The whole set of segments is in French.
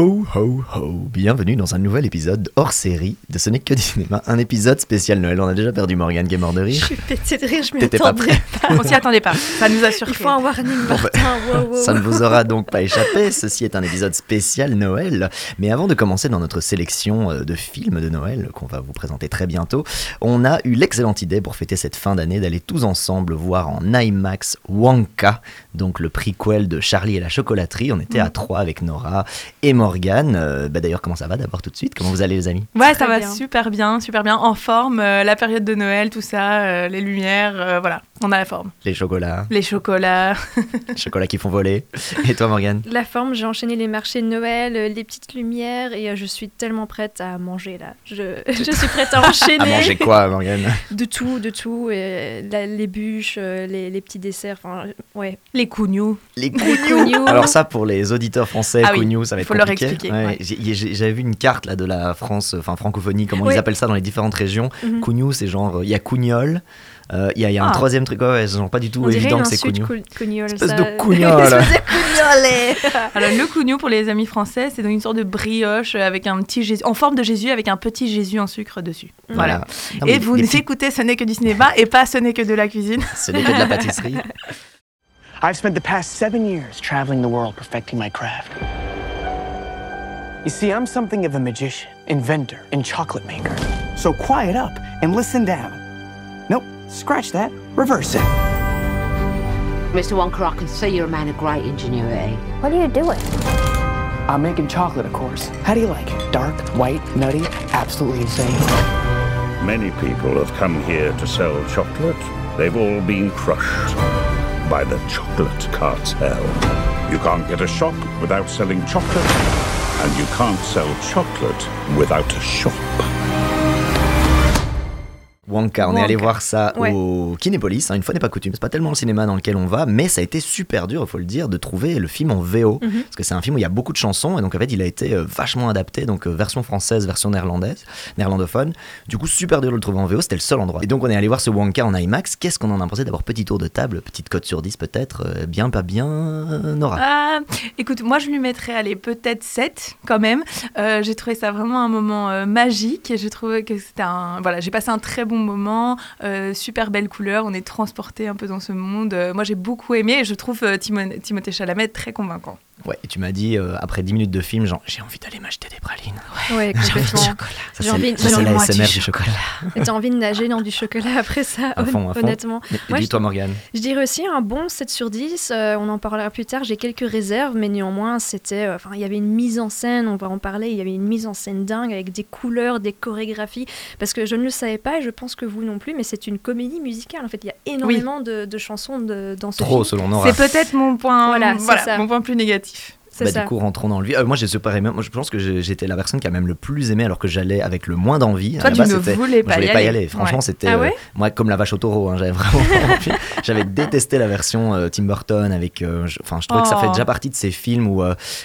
Ho ho ho, bienvenue dans un nouvel épisode hors série de Ce n'est que du cinéma, un épisode spécial Noël. On a déjà perdu Morgane qui est mort de Je rire. suis pété de rire, je m'y pas pas. On s'y attendait pas. Ça nous a Il surpris. faut un warning, Martin. wow, wow. Ça ne vous aura donc pas échappé, ceci est un épisode spécial Noël. Mais avant de commencer dans notre sélection euh, de films de Noël, qu'on va vous présenter très bientôt, on a eu l'excellente idée pour fêter cette fin d'année d'aller tous ensemble voir en IMAX Wonka, donc le prequel de Charlie et la chocolaterie. On était à trois avec Nora et Morgane. Euh, bah D'ailleurs, comment ça va d'abord tout de suite? Comment vous allez les amis? Ouais, Très ça va bien. super bien, super bien. En forme, euh, la période de Noël, tout ça, euh, les lumières, euh, voilà, on a la forme. Les chocolats, Les chocolats. les chocolats qui font voler. Et toi Morgane? La forme, j'ai enchaîné les marchés de Noël, euh, les petites lumières et euh, je suis tellement prête à manger là. Je, je suis prête à enchaîner. À manger quoi Morgane? De tout, de tout. Et, la- les bûches, euh, les, les petits desserts. Enfin, ouais. Les cougnous. Les cougnous. Alors ça, pour les auditeurs français, Ah oui, Cougnou, ça va être faut leur compliqué. expliquer, Ouais, ouais. j'ai- j'ai- J'avais vu une carte là de la France, enfin francophonie, comment ils appellent ça dans les différentes régions. Cougnou, c'est genre, il y a Cougnol, euh, il y a, il y a un Ah. troisième truc, ouais, genre pas du tout On évident que c'est insulte Cougnou. cou- cougnole. Espèce ça. de de cougnole. Alors, le cougnou, pour les amis français, c'est donc une sorte de brioche avec un petit Jésus, en forme de Jésus avec un petit Jésus en sucre dessus. Voilà. Non, Et vous petits- écoutez, ce n'est que du cinéma et pas ce n'est que de la cuisine. Ce n'est que de la pâtisserie. I've spent the past seven years traveling the world perfecting my craft. You see, I'm something of a magician, inventor, and chocolate maker. So quiet up and listen down. Nope, scratch that, reverse it. Mr. Wonka, I can see you're a man of great ingenuity. What are you doing? I'm making chocolate, of course. How do you like it? Dark, white, nutty, absolutely insane. Many people have come here to sell chocolate. They've all been crushed by the chocolate cartel. You can't get a shop without selling chocolate, and you can't sell chocolate without a shop. Wonka, on est allé voir ça Ouais. au Kinépolis, hein, une fois n'est pas coutume, c'est pas tellement le cinéma dans lequel on va, mais ça a été super dur, il faut le dire, de trouver le film en VO, Mhm. parce que c'est un film où il y a beaucoup de chansons, et donc en fait il a été euh, vachement adapté, donc euh, version française, version néerlandaise, néerlandophone, du coup super dur de le trouver en VO, c'était le seul endroit. Et donc on est allé voir ce Wonka en IMAX, qu'est-ce qu'on en a pensé D'abord petit tour de table, petite cote sur 10 peut-être, euh, bien, pas bien, Nora? Ah, écoute, moi je lui mettrais, allez, peut-être 7 quand même. Euh, j'ai trouvé ça vraiment un moment euh, magique et j'ai trouvé que c'était un. Voilà, j'ai passé un très bon moment, euh, super belle couleur, on est transporté un peu dans ce monde. Euh, moi j'ai beaucoup aimé et je trouve euh, Timothée Chalamet très convaincant. Ouais, et tu m'as dit, euh, après 10 minutes de film, genre j'ai envie d'aller m'acheter des pralines. Ouais, J'ai envie- ça, c'est j'ai la envie- SMR du chocolat. T'as envie de nager dans du chocolat après ça, À fond, à fond. honnêtement. Moi, Dis-toi Morgane. Je dirais aussi un bon 7 sur 10. euh, on en parlera plus tard. J'ai quelques réserves, mais néanmoins, c'était. euh, Enfin, il y avait une mise en scène, on va en parler. Il y avait une mise en scène dingue avec des couleurs, des chorégraphies. Parce que je ne le savais pas et je pense que vous non plus, mais c'est une comédie musicale. En fait, il y a énormément de, de chansons de- dans ce Trop film. selon Nora. C'est peut-être mon point, Voilà, voilà, c'est ça. mon point plus négatif. C'est Bah, ça. du coup, rentrons dans le vif. Euh, moi, j'ai super aimé. Moi, je pense que j'étais la personne qui a même le plus aimé, alors que j'allais avec le moins d'envie. Toi, tu ne voulais moi, je pas voulais y pas y aller. aller. Franchement, Ouais. c'était Ah euh, moi comme la vache au taureau. hein, J'avais vraiment pas. J'avais détesté la version euh, Tim Burton avec. euh, je- Enfin, je trouvais que ça Oh. fait déjà partie de ces films où,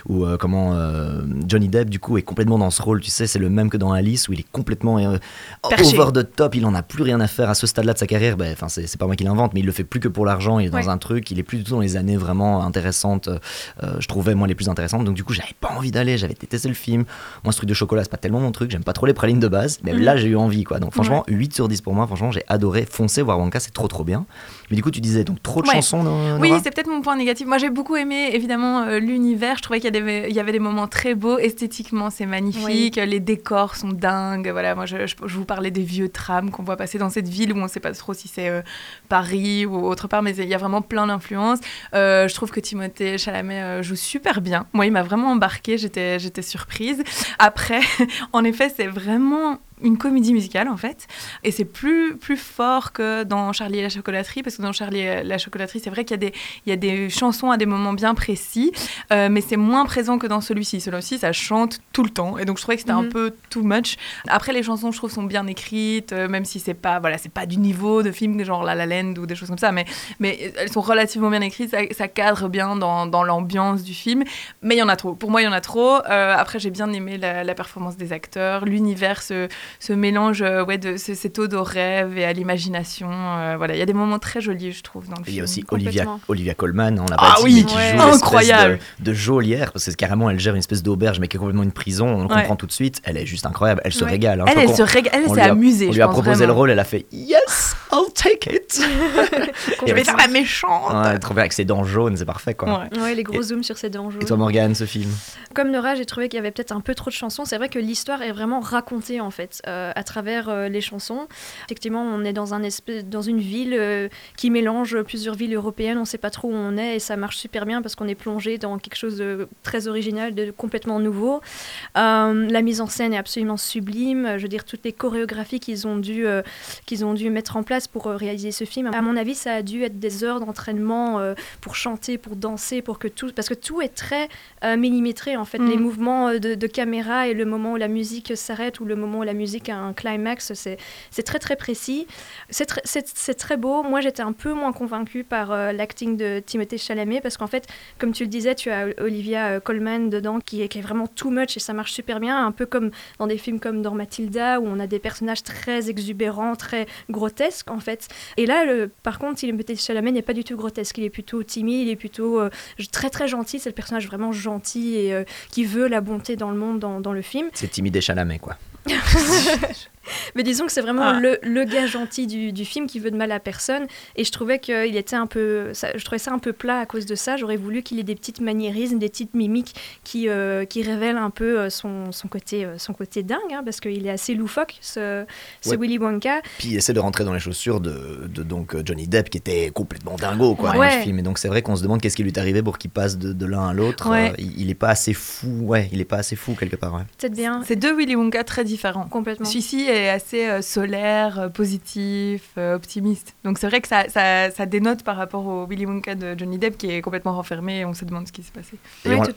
où comment Johnny Depp du coup est complètement dans ce rôle. Tu sais, c'est le même que dans Alice où il est complètement over the top. Il en a plus rien à faire à ce stade-là de sa carrière. Ben, Enfin, c'est c'est pas moi qui l'invente, mais il le fait plus que pour l'argent. Il est dans Ouais. un truc. Il est plus du tout dans les années vraiment intéressantes. je trouvais moi les plus intéressantes. Donc du coup, j'avais pas envie d'aller. J'avais détesté le film. Moi, ce truc de chocolat, c'est pas tellement mon truc. J'aime pas trop les pralines de base. Mais Mhm. là, j'ai eu envie, quoi. Donc franchement, 8 sur 10 pour moi. Franchement, j'ai adoré foncer voir Wonka. C'est trop, trop bien. Mais du coup, tu disais donc trop de Ouais. chansons. Nora Oui, c'est peut-être mon point négatif. Moi, j'ai beaucoup aimé, évidemment, euh, l'univers. Je trouvais qu'il y, avait- il y avait des moments très beaux. Esthétiquement, c'est magnifique. Les décors sont dingues. Voilà, moi, je, je- je vous parlais des vieux trams qu'on voit passer dans cette ville où on ne sait pas trop si c'est euh, Paris ou autre part, mais il y a vraiment plein d'influences. Euh, je trouve que Timothée Chalamet euh, joue super bien. Moi, il m'a vraiment embarqué. J'étais, j'étais surprise. Après, en effet, c'est vraiment une comédie musicale en fait. Et c'est plus plus fort que dans Charlie et la chocolaterie parce que dans Charlie et la chocolaterie c'est vrai qu'il y a des il y a des chansons à des moments bien précis euh, mais c'est moins présent que dans celui-ci. Celui-ci ça chante tout le temps. Et donc je trouvais que c'était un Mhm. peu too much. Après les chansons je trouve sont bien écrites euh, même si c'est pas voilà c'est pas du niveau de film genre La La Land ou des choses comme ça mais mais elles sont relativement bien écrites. Ça, ça cadre bien dans, dans l'ambiance du film. Mais il y en a trop. Pour moi il y en a trop. Euh, après j'ai bien aimé la, la performance des acteurs. L'univers se ce mélange euh, ouais, de c- cette ode au rêve et à l'imagination. euh, voilà, il y a des moments très jolis, je trouve, dans le Et film. il y a aussi Olivia. Olivia Colman, on l'a Ah pas dit, oui, mais qui ouais. joue Incroyable. de, de geôlière, parce que carrément elle gère une espèce d'auberge, mais qui est complètement une prison, on le Ouais. comprend tout de suite. Elle est juste incroyable, elle se Ouais. régale. hein. Je Elle, se régale, elle s'est amusée. On lui a proposé vraiment. le rôle, elle a fait Yes, I'll take it. Je vais faire la méchante. Ouais, trop bien avec ses dents jaunes, c'est parfait quoi. Ouais. Ouais, les gros zooms sur ses dents jaunes. Et toi Morgane, ce film? Comme Nora, j'ai trouvé qu'il y avait peut-être un peu trop de chansons. C'est vrai que l'histoire est vraiment racontée en fait euh, à travers euh, les chansons. Effectivement, on est dans un espèce, dans une ville euh, qui mélange plusieurs villes européennes. On ne sait pas trop où on est et ça marche super bien parce qu'on est plongé dans quelque chose de très original, de complètement nouveau. La mise en scène est absolument sublime. Je veux dire, toutes les chorégraphies qu'ils ont dû qu'ils ont dû mettre en place pour réaliser ce film. À mon avis, ça a dû être des heures d'entraînement pour chanter, pour danser, pour que tout, parce que tout est très millimétré en fait. Mm. Les mouvements de, de caméra et le moment où la musique s'arrête ou le moment où la musique a un climax, c'est très très précis. C'est tr- très beau. Moi, j'étais un peu moins convaincue par euh, l'acting de Timothée Chalamet parce qu'en fait, comme tu le disais, tu as Olivia euh, Colman dedans qui est, vraiment too much et ça marche super bien, un peu comme dans des films comme dans Matilda où on a des personnages très exubérants, très grotesques en fait. Et là, par contre, Timothée Chalamet n'est pas du tout grotesque, il est plutôt timide, il est plutôt euh, très très gentil, c'est le personnage vraiment gentil et qui veut la bonté dans le monde dans, dans le film. C'est timide et Chalamet quoi. Jesus. Mais disons que c'est vraiment Ah. le, le gars gentil du, du film qui veut de mal à personne. Et je trouvais qu'il était un peu. ça- je trouvais ça un peu plat à cause de ça. J'aurais voulu qu'il ait des petites maniérismes, des petites mimiques qui, euh, qui révèlent un peu euh, son, son, côté, euh, son côté dingue, hein, parce qu'il est assez loufoque, ce, ce Ouais. Willy Wonka. Puis il essaie de rentrer dans les chaussures de, de donc Johnny Depp qui était complètement dingo quoi dans le film. Et donc c'est vrai qu'on se demande qu'est-ce qui lui est arrivé pour qu'il passe de, de l'un à l'autre. Ouais. Euh, il, il est pas assez fou, ouais, il est pas assez fou quelque part. Ouais. Peut-être bien. C'est deux Willy Wonka très différents. Complètement. Celui-ci est assez euh, solaire, euh, positif, euh, optimiste. Donc c'est vrai que ça, ça, ça dénote par rapport au Willy Wonka de Johnny Depp qui est complètement renfermé et on se demande ce qui s'est passé.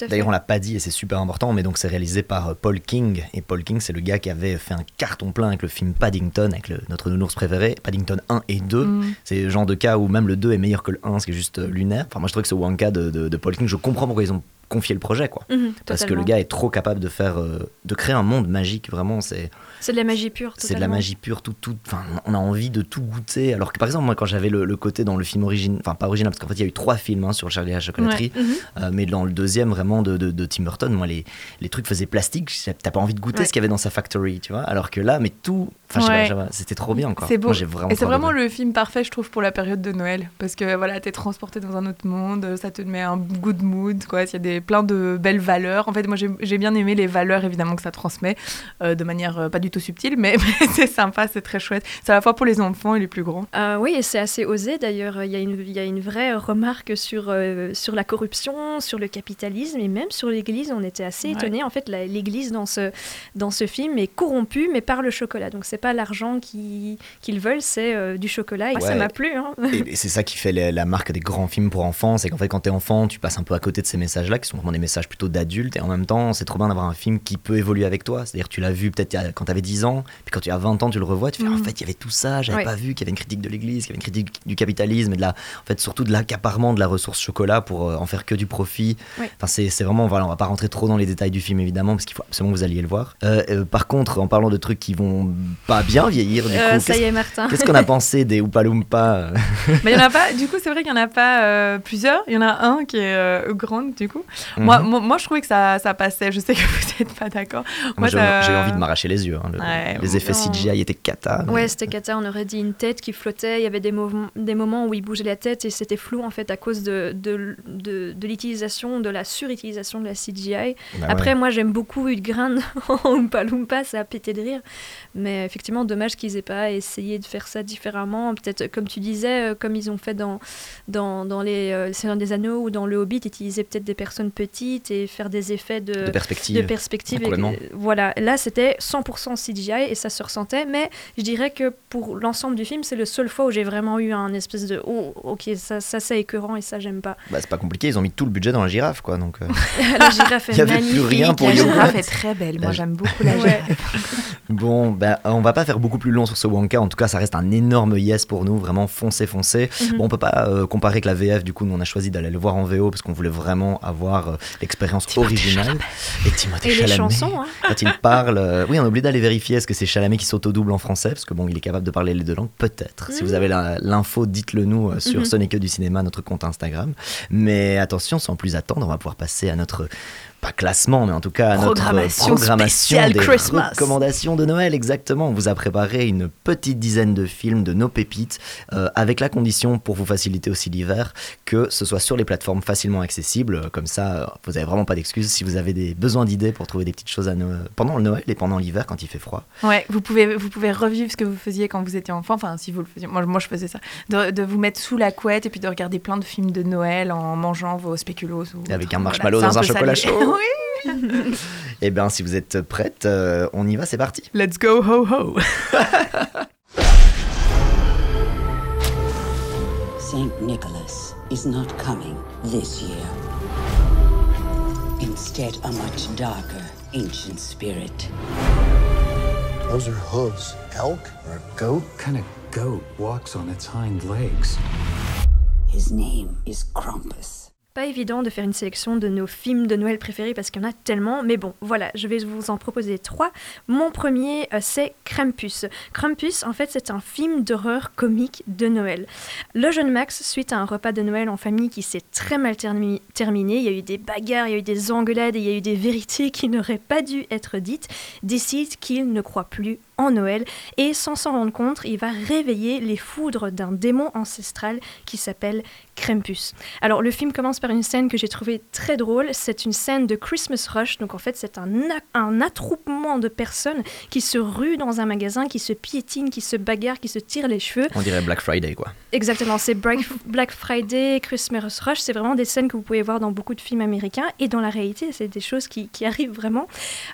D'ailleurs, on- l'a pas dit et c'est super important, mais donc c'est réalisé par euh, Paul King. Et Paul King, c'est le gars qui avait fait un carton plein avec le film Paddington, avec le- notre nounours préféré, Paddington 1 et 2. Mm. C'est le genre de cas où même le 2 est meilleur que le 1, ce qui est juste euh, lunaire. Enfin, moi je trouve que ce Wonka de, de- de Paul King, je comprends pourquoi ils ont confié le projet, quoi. Mhm, Parce que le gars est trop capable de faire, euh, de créer un monde magique, vraiment. C'est C'est de la magie pure. c'est de la magie pure, tout, tout. Enfin, on a envie de tout goûter. Alors que par exemple, moi, quand j'avais le, le côté dans le film original, enfin pas original, parce qu'en fait, il y a eu trois films hein, sur Charlie et la chocolaterie, Mhm. euh, mais dans le deuxième, vraiment de, de, de Tim Burton, moi, les, les trucs faisaient plastique. T'as pas envie de goûter Ouais. ce qu'il y avait dans sa factory, tu vois. Alors que là, mais tout, enfin, Ouais. c'était trop bien, quoi. C'est beau. Moi, j'ai vraiment. Et c'est vraiment le film parfait, je trouve, pour la période de Noël. Parce que voilà, t'es transporté dans un autre monde, ça te met un good mood, quoi. Il y a des, plein de belles valeurs. En fait, moi, j'ai bien aimé les valeurs, évidemment, que ça transmet, euh, de manière euh, pas du tout subtile, mais, mais c'est sympa, c'est très chouette. C'est à la fois pour les enfants et les plus grands. Euh, oui, et c'est assez osé d'ailleurs. Il y, a une- il y a une vraie remarque sur, euh, sur la corruption, sur le capitalisme et même sur l'Église. On était assez Ouais. étonnés. En fait, l'Église dans ce, dans ce film est corrompue, mais par le chocolat. Donc, c'est pas l'argent qui- qu'ils veulent, c'est euh, du chocolat. Et Ouais. ça m'a plu. hein. Et, et c'est ça qui fait la, la marque des grands films pour enfants, c'est qu'en fait quand t'es enfant, tu passes un peu à côté de ces messages-là, qui sont vraiment des messages plutôt d'adultes, et en même temps, c'est trop bien d'avoir un film qui peut évoluer avec toi. C'est-à-dire tu l'as vu peut-être quand t'avais 10 ans, puis quand tu as 20 ans, tu le revois, tu fais Mhm. en fait il y avait tout ça, j'avais Ouais. pas vu qu'il y avait une critique de l'Église, qu'il y avait une critique du capitalisme, et de la, en fait surtout de l'accaparement de la ressource chocolat pour euh, en faire que du profit. Ouais. Enfin c'est vraiment, voilà, on va pas rentrer trop dans les détails du film évidemment, parce qu'il faut absolument que vous alliez le voir. Euh, euh, par contre, en parlant de trucs qui vont pas bien vieillir, du Euh, coup, ça y est, Martin. qu'est-ce qu'on a pensé des Oompa Loompa euh, Mais il y en a pas, du coup, c'est vrai qu'il y en a pas plusieurs. Il y en a un qui est grande, du coup. Moi, mhm. moi, moi, je trouvais que ça, ça passait. Je sais que vous n'êtes pas d'accord. Moi, Moi, j'ai envie de m'arracher les yeux. hein. Le- Ouais, les effets non. CGI étaient cata. mais- Ouais, c'était cata. On aurait dit une tête qui flottait. Il y avait des, moments où il bougeait la tête et c'était flou en fait à cause de, de, de, de l'utilisation, de la surutilisation de la CGI. Bah Après, ouais. moi, j'aime beaucoup Grant en Oompa Loompa, ça a pété de rire. Mais effectivement, dommage qu'ils aient pas essayé de faire ça différemment. Peut-être, comme tu disais, euh, comme ils ont fait dans, dans, dans les euh, Seigneur des Anneaux ou dans Le Hobbit, utiliser peut-être des personnes petites et faire des effets de, de de perspective. perspective. Et, voilà, là c'était 100% CGI et ça se ressentait, mais je dirais que pour l'ensemble du film, c'est le seul fois où j'ai vraiment eu un espèce de oh, ok, ça, ça c'est écœurant et ça j'aime pas. Bah, c'est pas compliqué, ils ont mis tout le budget dans la girafe, quoi. Donc, euh, la girafe est Il y avait plus rien pour La girafe est très belle. Moi, j'aime beaucoup la girafe. bon, bah, on va pas faire beaucoup plus long sur ce Wonka. En tout cas, ça reste un énorme yes pour nous. Vraiment, foncez, foncez. Mhm. Bon, on peut pas euh, comparer que la VF. Du coup, nous, on a choisi d'aller le voir en VO parce qu'on voulait vraiment avoir voir euh, l'expérience originale. Et Timothée Et les Chalamet, chansons, hein. quand il parle, euh, oui, on a oublié d'aller vérifier est-ce que c'est Chalamet qui s'auto-double en français, parce que bon, il est capable de parler les deux langues, peut-être. Si vous avez la- l'info, dites-le nous euh, sur Mhm. Ce n'est que du cinéma, notre compte Instagram. Mais attention, sans plus attendre, on va pouvoir passer à notre pas classement, mais en tout cas à notre Programmation programmation des Christmas. recommandations de Noël. Exactement, on vous a préparé une petite dizaine de films de nos pépites, euh, avec la condition, pour vous faciliter aussi l'hiver, que ce soit sur les plateformes facilement accessibles. Comme ça, euh, vous n'avez vraiment pas d'excuses si vous avez des besoins d'idées pour trouver des petites choses à Noël- pendant le Noël et pendant l'hiver quand il fait froid. Ouais, vous pouvez, vous pouvez revivre ce que vous faisiez quand vous étiez enfant, enfin si vous le faisiez, moi, moi je faisais ça, de, de vous mettre sous la couette et puis de regarder plein de films de Noël en mangeant vos spéculoos. Ou avec un marshmallow dans un chocolat chaud. oui, Et bien, si vous êtes prête, euh, on y va, c'est parti. let's go ho ho. St. Nicholas is not coming this year. Instead, a much darker, ancient spirit. Those are hooves. Elk or a goat? kind of goat walks on its hind legs? His name is Krampus. Pas évident de faire une sélection de nos films de Noël préférés parce qu'il y en a tellement, mais bon, voilà, je vais vous en proposer trois. Mon premier, euh, c'est Krampus. Krampus, en fait, c'est un film d'horreur comique de Noël. Le jeune Max, suite à un repas de Noël en famille qui s'est très mal termi- terminé, il y a eu des bagarres, il y a eu des engueulades et il y a eu des vérités qui n'auraient pas dû être dites, décide qu'il ne croit plus en Noël et sans s'en rendre compte, il va réveiller les foudres d'un démon ancestral qui s'appelle Krampus. Alors le film commence par une scène que j'ai trouvée très drôle, c'est une scène de Christmas Rush, donc en fait c'est un, un attroupement de personnes qui se ruent dans un magasin, qui se piétinent, qui se bagarrent, qui se tirent les cheveux. On dirait Black Friday, quoi. Exactement, c'est Black, Black Friday, Christmas Rush, c'est vraiment des scènes que vous pouvez voir dans beaucoup de films américains et dans la réalité, c'est des choses qui, qui arrivent vraiment.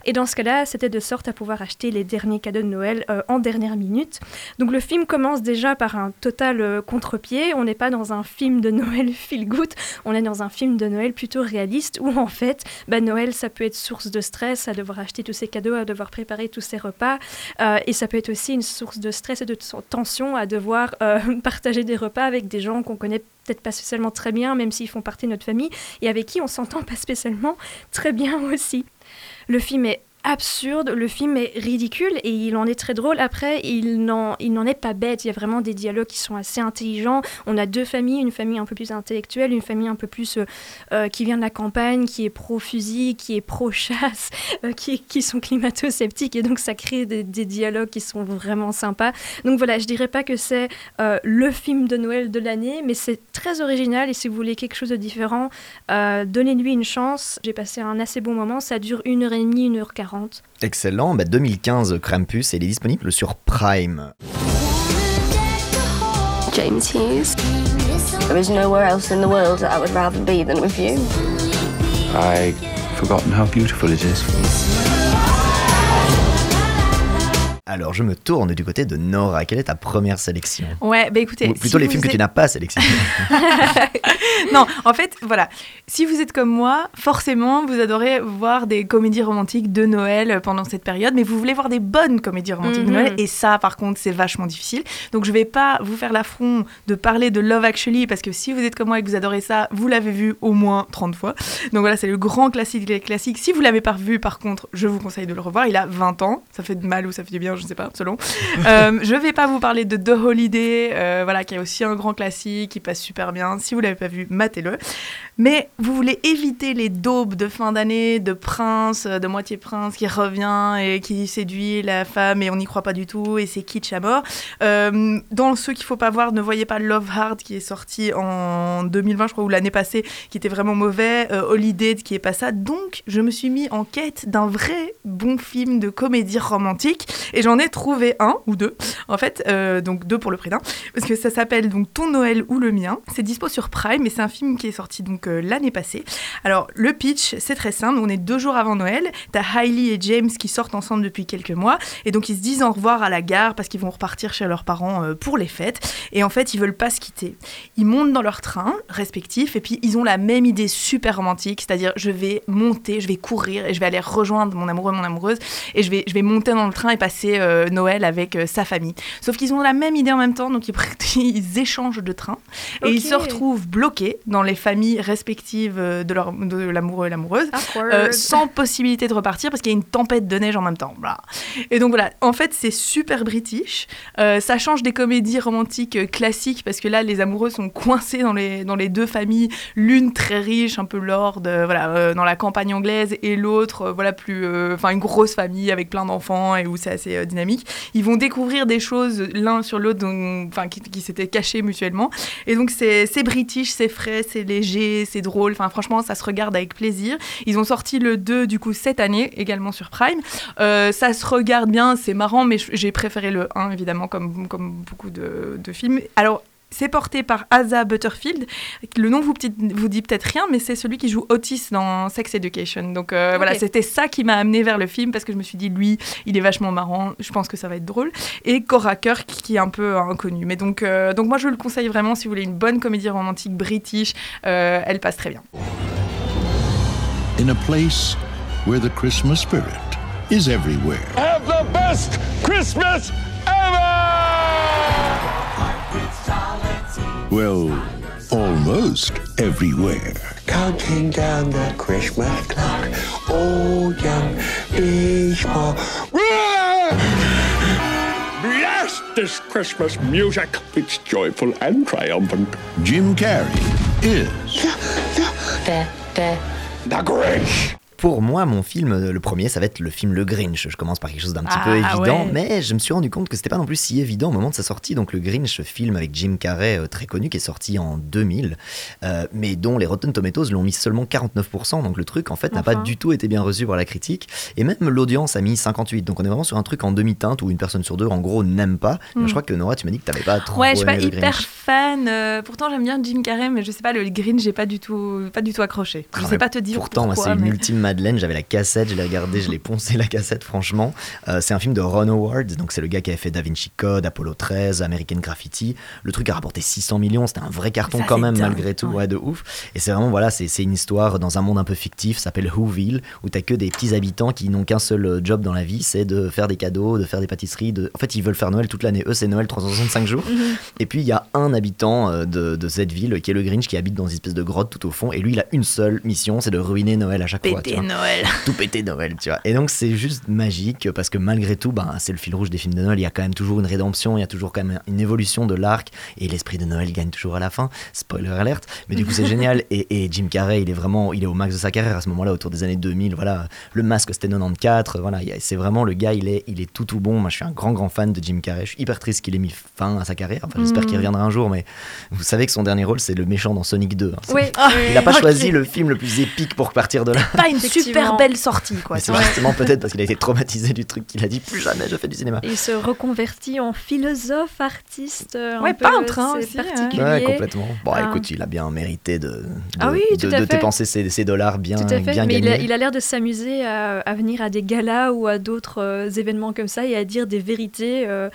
Et dans ce cas-là, c'était de sorte à pouvoir acheter les derniers cadeaux de Noël euh, en dernière minute. Donc le film commence déjà par un total euh, contre-pied, on n'est pas dans un film de Noël feel good, on est dans un film de Noël plutôt réaliste où en fait, bah, Noël ça peut être source de stress à devoir acheter tous ces cadeaux, à devoir préparer tous ces repas euh, et ça peut être aussi une source de stress et de tension à devoir partager des repas avec des gens qu'on connaît peut-être pas spécialement très bien, même s'ils font partie de notre famille, et avec qui on s'entend pas spécialement très bien aussi. Le film est absurde, le film est ridicule et il en est très drôle. Après, il n'en, est pas bête. Il y a vraiment des dialogues qui sont assez intelligents. On a deux familles, une famille un peu plus intellectuelle, une famille un peu plus euh, euh, qui vient de la campagne, qui est pro-fusil, qui est pro-chasse, euh, qui, sont climato-sceptiques et donc ça crée des, dialogues qui sont vraiment sympas. Donc voilà, je dirais pas que c'est le film de Noël de l'année, mais c'est très original et si vous voulez quelque chose de différent, donnez-lui une chance. J'ai passé un assez bon moment, ça dure une heure et demie, une heure quarante. Excellent, bah, 2015 Krampus, est disponible sur Prime. James Hughes. There is nowhere else in the world that I would rather be than with you. I've forgotten how beautiful it is. Alors, je me tourne du côté de Nora. Quelle est ta première sélection Ouais, bah écoutez. Ou plutôt si les films que tu n'as pas sélectionnés. non, en fait, voilà. Si vous êtes comme moi, forcément, vous adorez voir des comédies romantiques de Noël pendant cette période, mais vous voulez voir des bonnes comédies romantiques de Mhm. Noël, et ça, par contre, c'est vachement difficile. Donc, je vais pas vous faire l'affront de parler de Love Actually, parce que si vous êtes comme moi et que vous adorez ça, vous l'avez vu au moins 30 fois. Donc voilà, c'est le grand classique des classiques. Si vous l'avez pas vu, par contre, je vous conseille de le revoir. Il a 20 ans. Ça fait de mal ou ça fait du bien, je ne sais pas, selon. Euh, je vais pas vous parler de The Holiday, euh, voilà, qui est aussi un grand classique, qui passe super bien. Si vous l'avez pas vu, matez-le. Mais vous voulez éviter les daubes de fin d'année, de prince, de moitié prince qui revient et qui séduit la femme et on n'y croit pas du tout et c'est kitsch à mort. Euh, dans ceux qu'il faut pas voir, ne voyez pas Love Hard qui est sorti en 2020, je crois, ou l'année passée, qui était vraiment mauvais. euh, Holiday qui est pas ça. Donc, je me suis mis en quête d'un vrai bon film de comédie romantique j'en ai trouvé un ou deux. En fait, euh, donc deux pour le prix d'un, parce que ça s'appelle donc Ton Noël ou le mien. C'est dispo sur Prime, et c'est un film qui est sorti donc euh, l'année passée. Alors le pitch, c'est très simple. On est deux jours avant Noël. T'as Hailey et James qui sortent ensemble depuis quelques mois, et donc ils se disent au revoir à la gare parce qu'ils vont repartir chez leurs parents euh, pour les fêtes. Et en fait, ils veulent pas se quitter. Ils montent dans leur train respectif, et puis ils ont la même idée super romantique, c'est-à-dire je vais monter, je vais courir et je vais aller rejoindre mon amoureux, mon amoureuse, et je vais, je vais monter dans le train et passer euh, Noël avec euh, sa famille. Sauf qu'ils ont la même idée en même temps, donc ils, ils échangent de train et ils se retrouvent bloqués dans les familles respectives euh, de, leur, de l'amoureux et l'amoureuse, euh, sans possibilité de repartir parce qu'il y a une tempête de neige en même temps. Et donc voilà, en fait c'est super british. Ça change des comédies romantiques classiques parce que là les amoureux sont coincés dans les, dans les deux familles, l'une très riche, un peu lord, voilà, dans la campagne anglaise, et l'autre, voilà, plus, enfin une grosse famille avec plein d'enfants et où c'est assez euh, dynamique. Ils vont découvrir des choses l'un sur l'autre, enfin qui, s'étaient cachées mutuellement. Et donc c'est british, c'est frais, c'est léger, c'est drôle. Enfin franchement, ça se regarde avec plaisir. Ils ont sorti le 2 du coup cette année, également sur Prime. Euh, ça se regarde bien, c'est marrant, mais j'ai préféré le 1 évidemment, comme, comme beaucoup de, de films. Alors c'est porté par Asa Butterfield. Le nom vous, petit- vous dit peut-être rien, mais c'est celui qui joue Otis dans Sex Education. Donc euh, voilà, c'était ça qui m'a amené vers le film parce que je me suis dit, lui, il est vachement marrant, je pense que ça va être drôle. Et Cora Kirk qui est un peu inconnu. Mais donc, euh, donc moi, je le conseille vraiment si vous voulez une bonne comédie romantique british. euh, elle passe très bien. In a place where the Christmas spirit is everywhere. Have the best Christmas Well, almost everywhere. Counting down the Christmas clock. Oh, young Ishmael. Blast this Christmas music. It's joyful and triumphant. Jim Carrey is There, there. The Grinch. Pour moi, mon film, euh, le premier, ça va être le film Le Grinch. Je commence par quelque chose d'un petit Ah, peu évident, ouais. mais je me suis rendu compte que c'était pas non plus si évident au moment de sa sortie. Donc, Le Grinch, film avec Jim Carrey, euh, très connu, qui est sorti en 2000, euh, mais dont les Rotten Tomatoes l'ont mis seulement 49%. Donc, le truc, en fait, n'a pas du tout été bien reçu par la critique. Et même l'audience a mis 58. Donc, on est vraiment sur un truc en demi-teinte où une personne sur deux, en gros, n'aime pas. Mais Hmm. Je crois que Nora, tu m'as dit que t'avais pas trop Ouais, je suis pas hyper Grinch. fan. euh, pourtant, j'aime bien Jim Carrey, mais je sais pas, le Grinch, j'ai pas du tout, pas du tout accroché. Je Ah, sais pas te dire Pourtant, c'est une mais- ultime Madeleine. J'avais la cassette, je l'ai regardé, je l'ai poncé la cassette, franchement. Euh, c'est un film de Ron Howard, donc c'est le gars qui avait fait Da Vinci Code, Apollo 13, American Graffiti. Le truc a rapporté 600 millions, c'était un vrai carton Ça, quand même, dingue, malgré tout, ouais. ouais, de ouf. Et c'est vraiment, voilà, c'est une histoire dans un monde un peu fictif, ça s'appelle Whoville, où t'as que des petits habitants qui n'ont qu'un seul euh, job dans la vie, c'est de faire des cadeaux, de faire des pâtisseries. De... En fait, ils veulent faire Noël toute l'année. Eux, c'est Noël 365 jours. Et puis il y a un habitant euh, de, de cette ville qui est le Grinch qui habite dans une espèce de grotte tout au fond. Et lui, il a une seule mission, c'est de ruiner Noël à chaque fois. Péter. Noël. Tout péter Noël, tu vois. Et donc c'est juste magique parce que malgré tout, ben, c'est le fil rouge des films de Noël. Il y a quand même toujours une rédemption, il y a toujours quand même une évolution de l'arc et l'esprit de Noël gagne toujours à la fin. Spoiler alerte. Mais du coup, c'est génial. Et, et Jim Carrey, il est vraiment, il est au max de sa carrière à ce moment-là, autour des années 2000. Voilà, le masque c'était 94. Voilà, c'est vraiment le gars, il est, il est tout tout bon. Moi, je suis un grand grand fan de Jim Carrey. Je suis hyper triste qu'il ait mis fin à sa carrière. Enfin, j'espère Mm. qu'il reviendra un jour. Mais vous savez que son dernier rôle, c'est le méchant dans Sonic 2. hein. Oui, Il n'a pas Ok. choisi le film le plus épique pour partir de là. Pas une. Super belle sortie, quoi. Mais c'est Ouais. justement peut-être parce qu'il a été traumatisé du truc qu'il a dit plus jamais je fais du cinéma. Il se reconvertit en philosophe, artiste. euh, un Ouais, peu, peintre, hein, c'est aussi, ouais. particulier. Ouais, complètement. Bon, Ah. écoute, il a bien mérité de, de, Ah oui, de, tout à de fait. dépenser ses, ses dollars bien, Tout à fait, bien mais il a, gagnés. il a l'air de s'amuser à, à venir à des galas ou à d'autres euh, événements comme ça et à dire des vérités euh,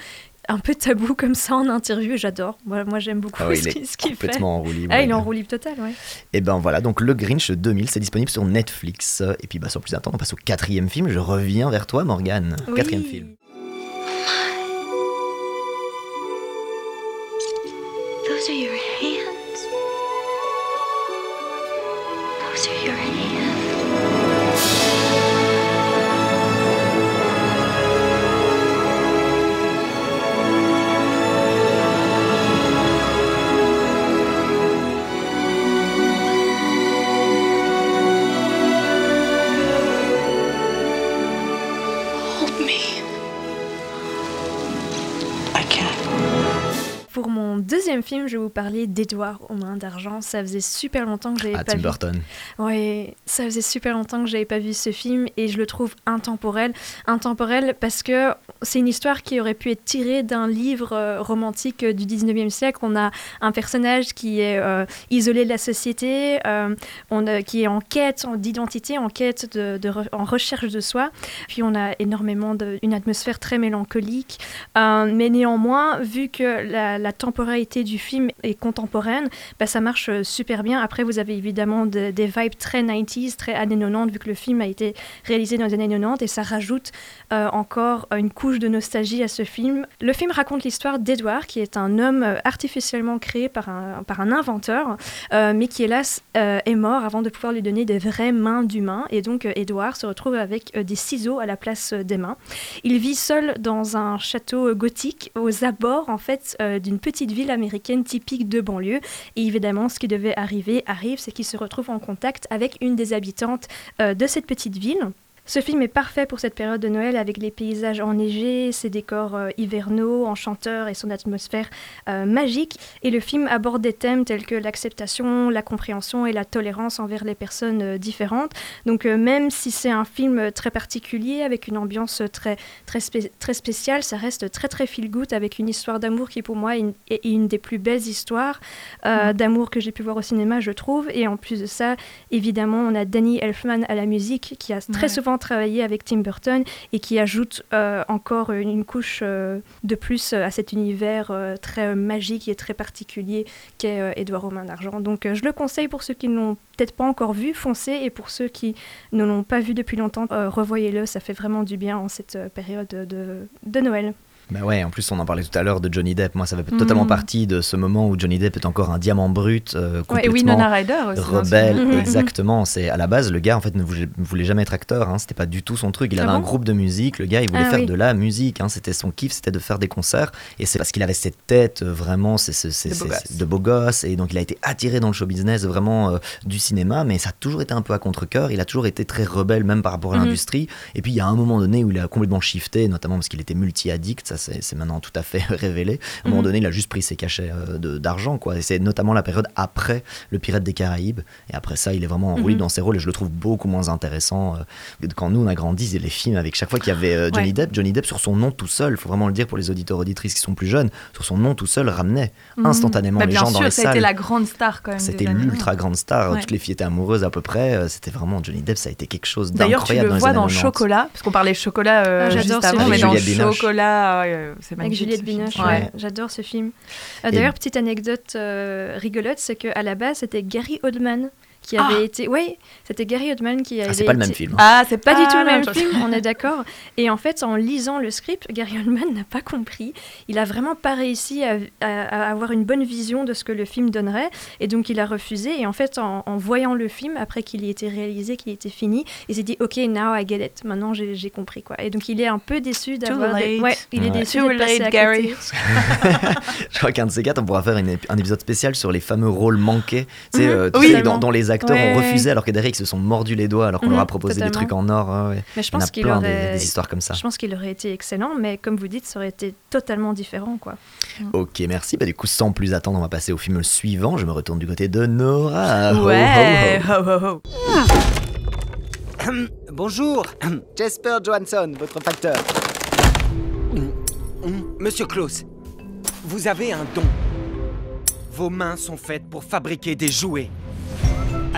un peu tabous comme ça en interview. et J'adore. Moi, moi j'aime beaucoup Ah ce il qu'il fait. complètement en roue libre. Ah, il est en roue libre total, ouais. Et ben voilà, donc le Grinch 2000, c'est disponible sur Netflix. Et puis bah, sans plus attendre, on passe au quatrième film. Je reviens vers toi, Morgane. Oui. Quatrième film. Those are your film, je vais vous parler d'Edouard aux mains d'argent. Ça faisait super longtemps que j'avais Ah, pas Tim vu. Burton. Oui, ça faisait super longtemps que j'avais pas vu ce film et je le trouve intemporel. Intemporel parce que c'est une histoire qui aurait pu être tirée d'un livre euh, romantique euh, du 19e siècle. On a un personnage qui est euh, isolé de la société, euh, on a- qui est en quête en- d'identité, en quête de, de re- en recherche de soi. Puis on a énormément de, une atmosphère très mélancolique. Euh, mais néanmoins, vu que la, la temporalité temporalité du film est contemporaine, bah, ça marche super bien. Après, vous avez évidemment des vibes très 90s, très années 90, vu que le film a été réalisé dans les années 90, et ça rajoute encore une couche de nostalgie à ce film. Le film raconte l'histoire d'Edward, qui est un homme artificiellement créé par un, par un inventeur, mais qui hélas est mort avant de pouvoir lui donner des vraies mains d'humain. Et donc, Edward se retrouve avec des ciseaux à la place des mains. Il vit seul dans un château gothique aux abords en fait euh, d'une petite ville américaine typique de banlieue. Et évidemment, ce qui devait arriver arrive, c'est qu'il se retrouve en contact avec une des habitantes euh, de cette petite ville. Ce film est parfait pour cette période de Noël avec les paysages enneigés, ses décors euh, hivernaux, enchanteurs et son atmosphère euh, magique. Et le film aborde des thèmes tels que l'acceptation, la compréhension et la tolérance envers les personnes euh, différentes. Donc même si c'est un film très particulier avec une ambiance très, très, très spéciale, ça reste très très feel good avec une histoire d'amour qui pour moi est une, des plus belles histoires mm. d'amour que j'ai pu voir au cinéma, je trouve. Et en plus de ça, évidemment, on a Danny Elfman à la musique qui a très souvent travaillé avec Tim Burton et qui ajoute euh, encore une couche euh, de plus à cet univers euh, très magique et très particulier qu'est Édouard Romain d'Argent. Donc je le conseille pour ceux qui ne l'ont peut-être pas encore vu, foncez, et pour ceux qui ne l'ont pas vu depuis longtemps, revoyez-le, ça fait vraiment du bien en cette période de, de Noël. Bah ouais, en plus on en parlait tout à l'heure de Johnny Depp. Moi, ça fait totalement mm. partie de ce moment où Johnny Depp est encore un diamant brut, euh, complètement ouais, et aussi, rebelle. Mm-hmm. Exactement. C'est à la base le gars en fait ne voulait, jamais être acteur. Hein, c'était pas du tout son truc. Il ah avait un groupe de musique. Le gars, il voulait ah faire de la musique. Hein, c'était son kiff, c'était de faire des concerts. Et c'est parce qu'il avait cette tête euh, vraiment, c'est de, beau gosse. Et donc il a été attiré dans le show business vraiment euh, du cinéma, mais ça a toujours été un peu à contre cœur. Il a toujours été très rebelle même par rapport à mm-hmm. l'industrie. Et puis il y a un moment donné où il a complètement shifté, notamment parce qu'il était multi-addict. Ça c'est maintenant tout fait révélé. À un moment mhm. donné, il a juste pris ses cachets euh, d'argent, quoi. Et c'est notamment la période après le Pirate des Caraïbes. Et après ça, il est vraiment enroulé mhm. dans ses rôles et je le trouve beaucoup moins intéressant. Euh, quand nous, on a grandi, les films avec chaque fois qu'il y avait euh, Johnny Depp, Johnny Depp sur son nom tout seul, il faut vraiment le dire pour les auditeurs auditrices qui sont plus jeunes, sur son nom tout seul ramenait mhm. instantanément bah, les gens dans les salles. C'était la grande star quand même. C'était l'ultra grande star. Toutes les filles étaient amoureuses à peu près. C'était vraiment Johnny Depp, ça a été quelque chose d'incroyable. D'ailleurs, tu le vois dans, Chocolat, parce qu'on parlait chocolat ah, juste avant, mais dans Chocolat, c'est magnifique. Juliette Binoche, ouais. j'adore ce film. Euh, d'ailleurs, petite anecdote euh, rigolote, c'est qu'à la base, c'était Gary Oldman qui avait ah été. Oui, c'était Gary Oldman qui avait. Ah, c'est pas le même film. Hein. Ah, c'est pas, du tout le même film, on est d'accord. Et en fait, en lisant le script, Gary Oldman n'a pas compris. Il a vraiment pas réussi à, avoir une bonne vision de ce que le film donnerait. Et donc, il a refusé. Et en fait, en, voyant le film, après qu'il ait été réalisé, qu'il était fini, il s'est dit, OK, now I get it. Maintenant, j'ai compris. quoi. Et donc, il est un peu déçu d'avoir. Ouais, il est déçu passer à Gary. Je crois qu'un de ces quatre, on pourra faire un épisode spécial sur les fameux rôles manqués. Tu sais, mhm. euh, dans, dans les acteurs ont refusé alors que derrière ils se sont mordus les doigts alors qu'on leur a mhm, proposé des trucs en or. Mais je pense qu'il aurait des, histoires comme ça. Je pense qu'il aurait été excellent, mais comme vous dites, ça aurait été totalement différent, quoi. Ok, merci. Bah, du coup, sans plus attendre, on va passer au film suivant. Je me retourne du côté de Nora. Ouais. Bonjour, Jasper Johansson, votre facteur. Monsieur Klaus, vous avez un don. Vos mains sont faites pour fabriquer des jouets.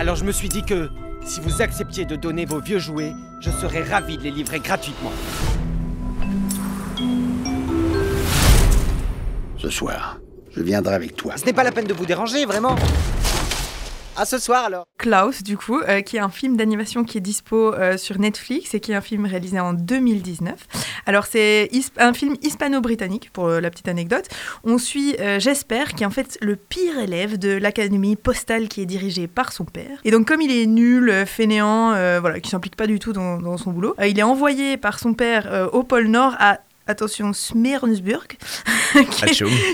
Alors je me suis dit que si vous acceptiez de donner vos vieux jouets, je serais ravi de les livrer gratuitement. Ce soir, je viendrai avec toi. Ce n'est pas la peine de vous déranger, vraiment. À ce soir alors. Klaus, du coup, euh, qui est un film d'animation qui est dispo euh, sur Netflix et qui est un film réalisé en 2019. Alors c'est un film hispano-britannique pour euh, la petite anecdote. On suit J'espère, qui est en fait le pire élève de l'académie postale qui est dirigée par son père. Et donc comme il est nul, fainéant, voilà, qui s'implique pas du tout dans, dans son boulot, il est envoyé par son père au pôle Nord à attention, Smernsburg,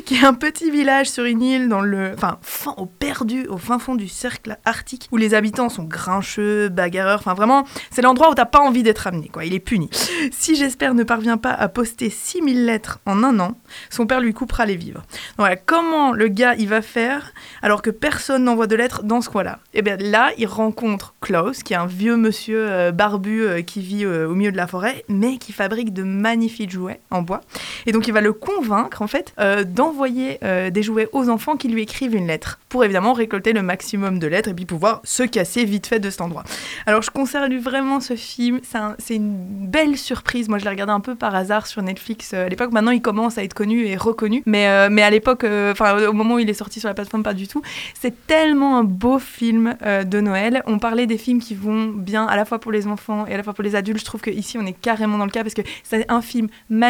qui, est, un petit village sur une île dans le, enfin, fin, au perdu, au fin fond du cercle arctique, où les habitants sont grincheux, bagarreurs, enfin vraiment, c'est l'endroit où t'as pas envie d'être amené, quoi. Il est puni. Si j'espère ne parvient pas à poster 6000 lettres en un an, son père lui coupera les vivres. voilà, comment le gars il va faire alors que personne n'envoie de lettres dans ce coin-là? Et eh bien là, il rencontre Klaus, qui est un vieux monsieur euh, barbu euh, qui vit euh, au milieu de la forêt, mais qui fabrique de magnifiques jouets en bois. Et donc il va le convaincre en fait euh, d'envoyer euh, des jouets aux enfants qui lui écrivent une lettre pour évidemment récolter le maximum de lettres et puis pouvoir se casser vite fait de cet endroit. Alors je conseille vraiment ce film, c'est un- c'est une belle surprise. Moi je l'ai regardé un peu par hasard sur Netflix euh, à l'époque. Maintenant il commence à être connu et reconnu, mais, mais à l'époque, enfin au moment où il est sorti sur la plateforme, pas du tout. C'est tellement un beau film de Noël. On parlait des films qui vont bien à la fois pour les enfants et à la fois pour les adultes. Je trouve qu'ici, on est carrément dans le cas parce que c'est un film magnifique,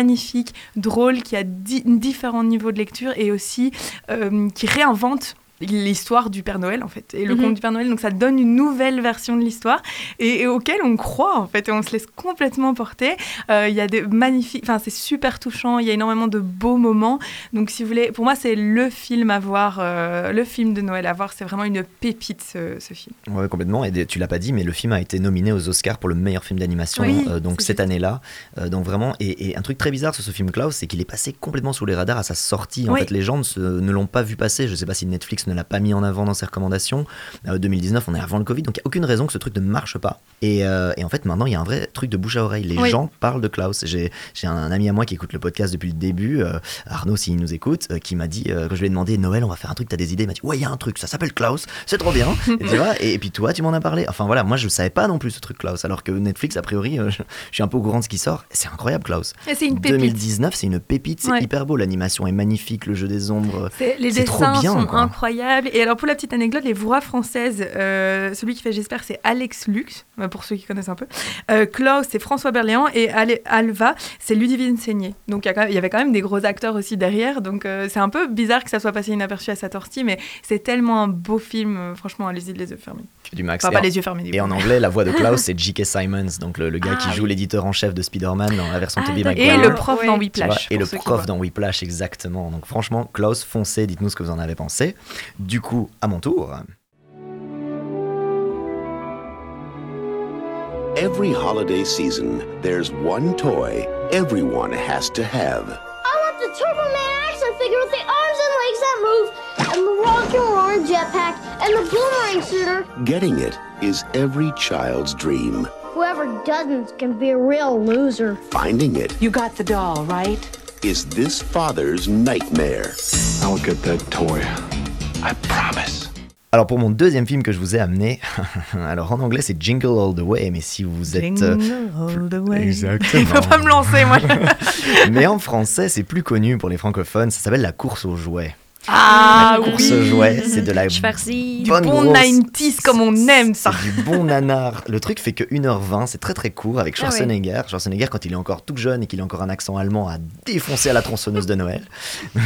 drôle, qui a di- différents niveaux de lecture et aussi euh, qui réinvente l'histoire du Père Noël en fait et le Mhm. conte du Père Noël donc ça donne une nouvelle version de l'histoire et, et auquel on croit en fait et on se laisse complètement porter Euh, il y a des magnifiques enfin c'est super touchant il y a énormément de beaux moments donc si vous voulez pour moi c'est le film à voir euh, le film de Noël à voir c'est vraiment une pépite ce, ce film Ouais, complètement. Et tu l'as pas dit, mais le film a été nominé aux Oscars pour le meilleur film d'animation, Oui, euh, donc cette année-là. Euh, donc vraiment, et, et un truc très bizarre sur ce film Klaus, c'est qu'il est passé complètement sous les radars à sa sortie. En Oui. fait, les gens ne, ne l'ont pas vu passer. Je sais pas si Netflix ne l'a pas mis en avant dans ses recommandations. Euh, 2019, on est avant le Covid, donc il n'y a aucune raison que ce truc ne marche pas. Et, euh, et en fait, maintenant, il y a un vrai truc de bouche à oreille. Les Oui. gens parlent de Klaus. J'ai un ami à moi qui écoute le podcast depuis le début, euh, Arnaud, s'il nous écoute, euh, qui m'a dit, euh, quand je lui ai demandé Noël, on va faire un truc, t'as des idées? Il m'a dit, ouais, il y a un truc, ça s'appelle Klaus, c'est trop bien. et, tu vois, et, et puis toi, tu m'en as parlé. Enfin voilà, moi je savais pas non plus ce truc Klaus, alors que Netflix, a priori, euh, je, je suis un peu au courant de ce qui sort. C'est incroyable, Klaus. et c'est une pépite 2019, c'est une pépite, c'est Ouais. hyper beau. L'animation est magnifique, le jeu des ombres. Les trop dessins bien, sont quoi. incroyables. Et alors, pour la petite anecdote, les voix françaises, euh, celui qui fait J'espère, c'est Alex Lux, euh, pour ceux qui connaissent un peu. Euh, Klaus, c'est François Berléand. Et Ale- Alva, c'est Ludivine Seigné. Donc, il y, avait quand même des gros acteurs aussi derrière. Donc, euh, c'est un peu bizarre que ça soit passé inaperçu à sa sortie. Mais c'est tellement un beau film. euh, franchement, allez-y les yeux fermés. Du max. Enfin, Et pas en- les yeux fermés. du Et coup. en anglais, la voix de Klaus, c'est J.K. Simons, donc le, le gars Ah, qui joue oui. l'éditeur en chef de Spider-Man dans la version Ah, Tobey. Maguire. et le prof Ouais. dans Whiplash. et le prof dans Whiplash, exactement. Donc franchement, Klaus, foncez, dites-nous ce que vous en avez pensé. Du coup, à mon tour. Every holiday season, there's one toy everyone has to have. I want the Turbo Man action figure with the arms and legs that move, and the rocket roaring jetpack, and the boomerang shooter. Getting it is every child's dream. Whoever doesn't can be a real loser. Finding it You got the doll, right? is this father's nightmare. I'll get that toy. I promise. Alors pour mon deuxième film que je vous ai amené, alors en anglais c'est Jingle All the Way, mais si vous êtes... euh, Jingle all the way. Exactement. Il faut pas me lancer, moi. mais en français c'est plus connu pour les francophones, ça s'appelle La course aux jouets. Ah La course oui. aux jouets, c'est de la Schwarzy. Du bonne bon grosse- 90s comme on aime ça. Du bon nanar. Le truc fait que 1h20, c'est très très court avec Ah ouais. Schwarzenegger. Schwarzenegger, quand il est encore tout jeune et qu'il a encore un accent allemand, a défoncé à la tronçonneuse de Noël.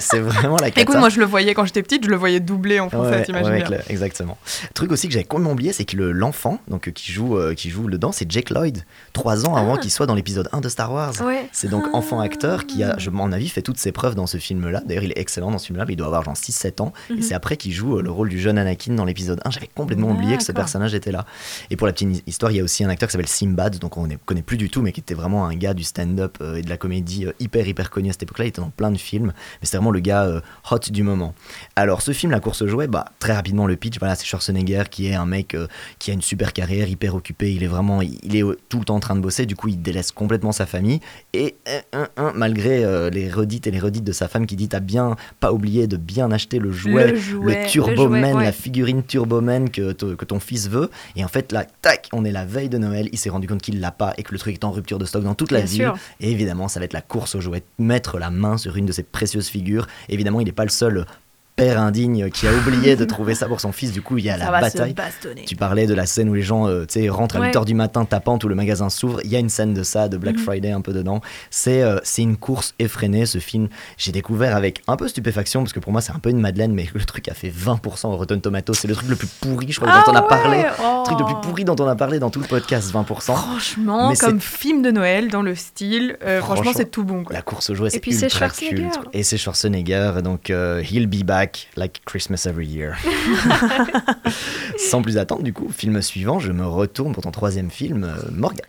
C'est vraiment la cata. Écoute, moi je le voyais quand j'étais petite, je le voyais doublé en français, Ouais, t'imagines ouais, exactement. Truc aussi que j'avais complètement oublié, c'est que le- l'enfant donc qui joue euh, qui joue dedans, c'est Jake Lloyd, trois ans avant qu'il soit dans l'épisode 1 de Star Wars. C'est donc enfant acteur qui a, je mon avis, fait toutes ses preuves dans ce film-là. D'ailleurs, il est excellent dans ce film-là, mais il doit avoir genre 6-7 ans. Et c'est après qu'il joue euh, le rôle du jeune Anakin dans l'épisode 1. J'avais complètement oublié que ce personnage était là. Et pour la petite histoire, il y a aussi un acteur qui s'appelle Simbad, donc on ne connaît plus du tout, mais qui était vraiment un gars du stand-up euh, et de la comédie euh, hyper hyper connu à cette époque-là. Il était dans plein de films, mais c'était vraiment le gars euh, hot du moment. Alors ce film, La course jouets, bah, très rapidement le pitch, voilà, c'est Schwarzenegger qui est un mec euh, qui a une super carrière, hyper occupé, il est vraiment, il, est tout le temps en train de bosser, du coup il délaisse complètement sa famille, et euh, malgré les redites et les redites de sa femme qui dit t'as bien pas oublié de bien acheter le jouet, Le jouet, le Turboman, le jouet, ouais. la figurine Turboman que, que ton fils veut, et en fait là, tac, on est la veille de Noël, il s'est rendu compte qu'il l'a pas et que le truc est en rupture de stock dans toute la Bien ville, sûr. et évidemment ça va être la course aux jouets, mettre la main sur une de ces précieuses figures, évidemment il n'est pas le seul père indigne qui a oublié de trouver ça pour son fils, du coup il y a Ça la bataille. Tu parlais de la scène où les gens euh, tu sais, rentrent à Ouais. 8h du matin tapant où le magasin s'ouvre. Il y a une scène de ça, de Black Mhm. Friday un peu dedans. C'est euh, c'est une course effrénée, ce film. J'ai découvert avec un peu stupéfaction, parce que pour moi c'est un peu une madeleine, mais le truc a fait 20% au Rotten Tomatoes. C'est le truc le plus pourri, je crois, Ah dont on a parlé. Oh. Le truc le plus pourri dont on a parlé dans tout le podcast, 20%. Franchement, Mais comme film de Noël dans le style, euh, franchement, Franchement, c'est tout bon. Quoi. La course aux jouets, c'est puis c'est ultra. Et c'est Schwarzenegger, donc euh, he'll be back like Christmas every year. Sans plus attendre, du coup, film suivant, je me retourne pour ton troisième film, euh, Morgan.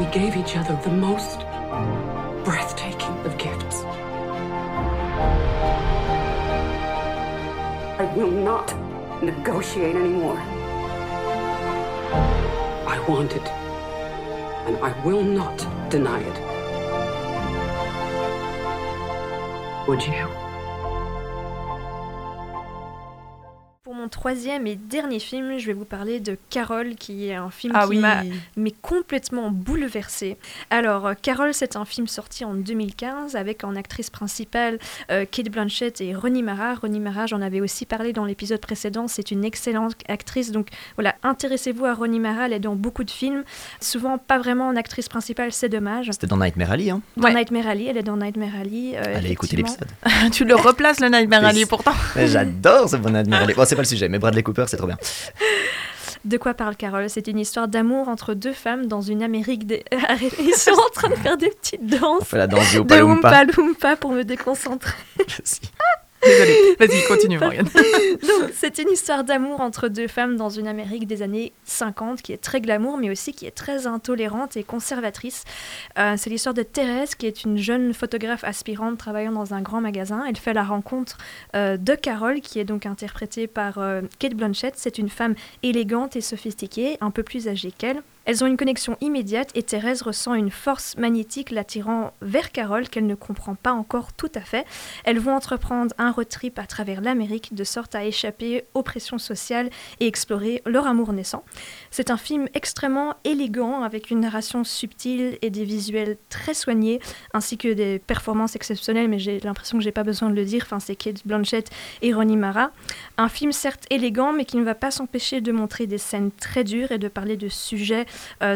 We gave each other the most breathtaking of gifts. I will not negotiate anymore. I want it, and I will not deny it. Would you? Mon troisième et dernier film, je vais vous parler de Carole, qui est un film Ah qui oui. m'a mais complètement bouleversée. Alors, euh, Carole, c'est un film sorti en 2015 avec en actrice principale euh, Kate Blanchett et Rooney Mara. Rooney Mara, j'en avais aussi parlé dans l'épisode précédent, c'est une excellente actrice. Donc voilà, intéressez-vous à Rooney Mara, elle est dans beaucoup de films. Souvent pas vraiment en actrice principale, c'est dommage. C'était dans Nightmare Alley, hein Dans Nightmare Alley, elle est dans Nightmare Alley. euh, Allez écouter l'épisode. tu le replaces le Nightmare Alley pourtant. J'adore ce bon Nightmare Alley. Bon, c'est pas le sujet, mais Bradley Cooper, c'est trop bien. De quoi parle Carole? C'est une histoire d'amour entre deux femmes dans une Amérique des... Ils sont en train de faire des petites danses. On fait la danse du de Oompa Loompa. Oompa Loompa pour me déconcentrer. Désolée. Vas-y, continue, Morgane. Donc, c'est une histoire d'amour entre deux femmes dans une Amérique des années 50 qui est très glamour, mais aussi qui est très intolérante et conservatrice. Euh, c'est l'histoire de Thérèse, qui est une jeune photographe aspirante travaillant dans un grand magasin. Elle fait la rencontre euh, de Carole, qui est donc interprétée par euh, Kate Blanchett. C'est une femme élégante et sophistiquée, un peu plus âgée qu'elle. Elles ont une connexion immédiate et Thérèse ressent une force magnétique l'attirant vers Carole qu'elle ne comprend pas encore tout à fait. Elles vont entreprendre un road trip à travers l'Amérique de sorte à échapper aux pressions sociales et explorer leur amour naissant. C'est un film extrêmement élégant avec une narration subtile et des visuels très soignés ainsi que des performances exceptionnelles mais j'ai l'impression que j'ai pas besoin de le dire, enfin c'est Kate Blanchett et Ronnie Mara. Un film certes élégant mais qui ne va pas s'empêcher de montrer des scènes très dures et de parler de sujets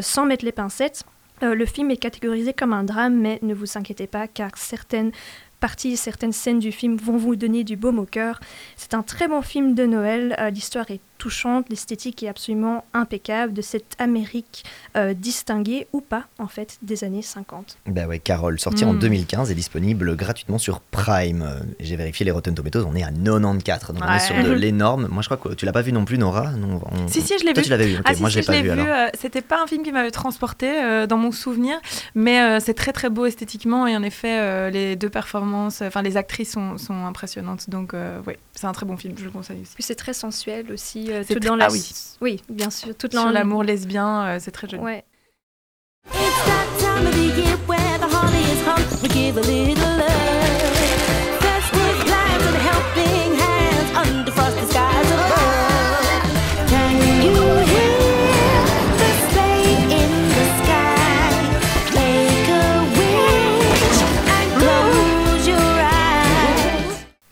sans mettre les pincettes. Euh, le film est catégorisé comme un drame, mais ne vous inquiétez pas, car certaines parties, certaines scènes du film vont vous donner du baume au cœur. C'est un très bon film de Noël. Euh, L'histoire est touchante, l'esthétique est absolument impeccable de cette Amérique euh, distinguée ou pas, en fait, des années 50. Bah ouais, Carole, sorti en Mm. 2015 et disponible gratuitement sur Prime. Euh, J'ai vérifié les Rotten Tomatoes, on est à 94, donc on est sur de l'énorme. Moi je crois que tu l'as pas vu non plus, Nora? Non, on- Si, si, je l'ai Toi, vu. tu l'avais vu, Ah, si, moi si, je l'ai pas vu alors. euh, C'était pas un film qui m'avait transporté euh, dans mon souvenir, mais euh, c'est très très beau esthétiquement et en effet, euh, les deux performances, enfin les actrices sont, sont impressionnantes. Donc, euh, ouais, c'est un très bon film, je le conseille aussi. Puis c'est très sensuel aussi, euh, C'est tout dans la... ah oui. Oui, bien sûr, tout Sur dans l'amour lesbien, euh, c'est très joli. Ouais.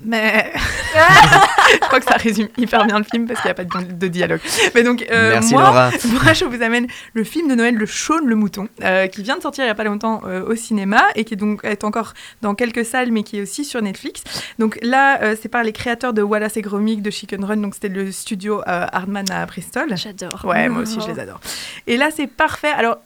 Mais je crois que ça résume hyper bien le film parce qu'il n'y a pas de, de dialogue. Mais donc, euh, Merci, moi, Laura. moi, je vous amène le film de Noël, Le Shaun le Mouton, euh, qui vient de sortir il n'y a pas longtemps euh, au cinéma et qui est donc est encore dans quelques salles, mais qui est aussi sur Netflix. Donc là, euh, c'est par les créateurs de Wallace et Gromit de Chicken Run, donc c'était le studio euh, Hardman à Bristol. J'adore. Ouais, moi aussi, je les adore. Et là, c'est parfait. Alors.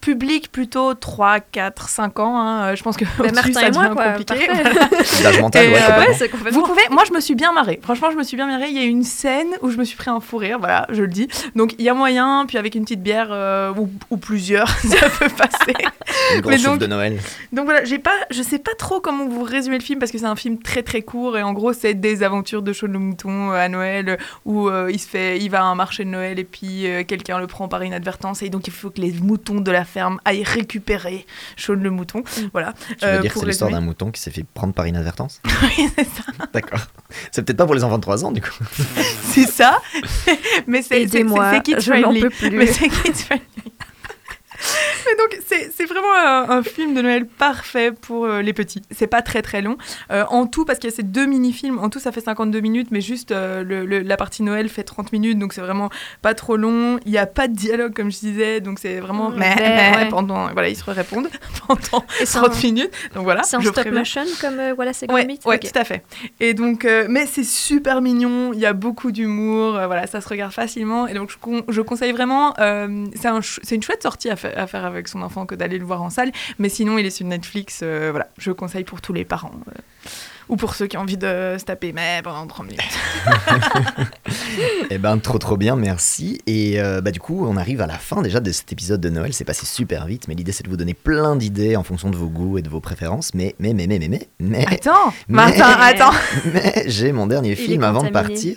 Public plutôt 3, 4, 5 ans. hein. Euh, Je pense que au-dessus, Martin ça et moi, quoi, compliqué. parfait. Voilà. L'âge mental, Et, ouais, euh. Ouais, complètement. vous pouvez, moi je me suis bien marrée. Franchement, je me suis bien marrée. Il y a une scène où je me suis pris un fou rire, voilà, je le dis. Donc il y a moyen, puis avec une petite bière euh, ou, ou plusieurs, ça peut passer. Mais souffle donc- de Noël. Donc voilà, j'ai pas, je sais pas trop comment vous résumer le film parce que c'est un film très très court et en gros c'est des aventures de Shaun le mouton à Noël où euh, il se fait, il va à un marché de Noël et puis euh, quelqu'un le prend par inadvertance et donc il faut que les moutons de la ferme aillent récupérer Shaun le mouton. Voilà. Tu veux Euh, dire que c'est l'histoire d'un mouton qui s'est fait prendre par inadvertance Oui, c'est ça. D'accord. C'est peut-être pas pour les enfants de 3 ans du coup. c'est ça. Mais c'est c'est- Aidez-moi, c'est- c'est kids je n'en friendly. peux plus. Mais c'est. Mais donc, c'est vraiment un, un film de Noël parfait pour euh, les petits. C'est pas très très long. Euh, en tout, parce qu'il y a ces deux mini-films, en tout ça fait 52 minutes, mais juste euh, le- le- la partie Noël fait 30 minutes, donc c'est vraiment pas trop long. Il n'y a pas de dialogue, comme je disais, donc c'est vraiment. Mm, mais, pendant, voilà, ils se répondent pendant Et c'est 30 un- minutes. Donc voilà. C'est en stop préviens. motion comme voilà, c'est Ouais, ouais, Ok. tout à fait. Et donc, mais c'est super mignon, il y a beaucoup d'humour, voilà, ça se regarde facilement. Et donc, je, con- je conseille vraiment, c'est un c'est une chouette sortie à, fa- à faire avec son enfant que d'aller le voir en salle. Mais sinon, il est sur Netflix, euh, voilà, je conseille pour tous les parents. Ou pour ceux qui ont envie de se taper, mais pendant 30 minutes. Eh ben, trop trop bien, merci. Et euh, bah, du coup, on arrive à la fin déjà de cet épisode de Noël. C'est passé super vite, mais l'idée c'est de vous donner plein d'idées en fonction de vos goûts et de vos préférences. Mais, mais, mais, mais, mais, mais, mais. Attends, mais- Martin, attends. Mais j'ai mon dernier Il film avant de partir.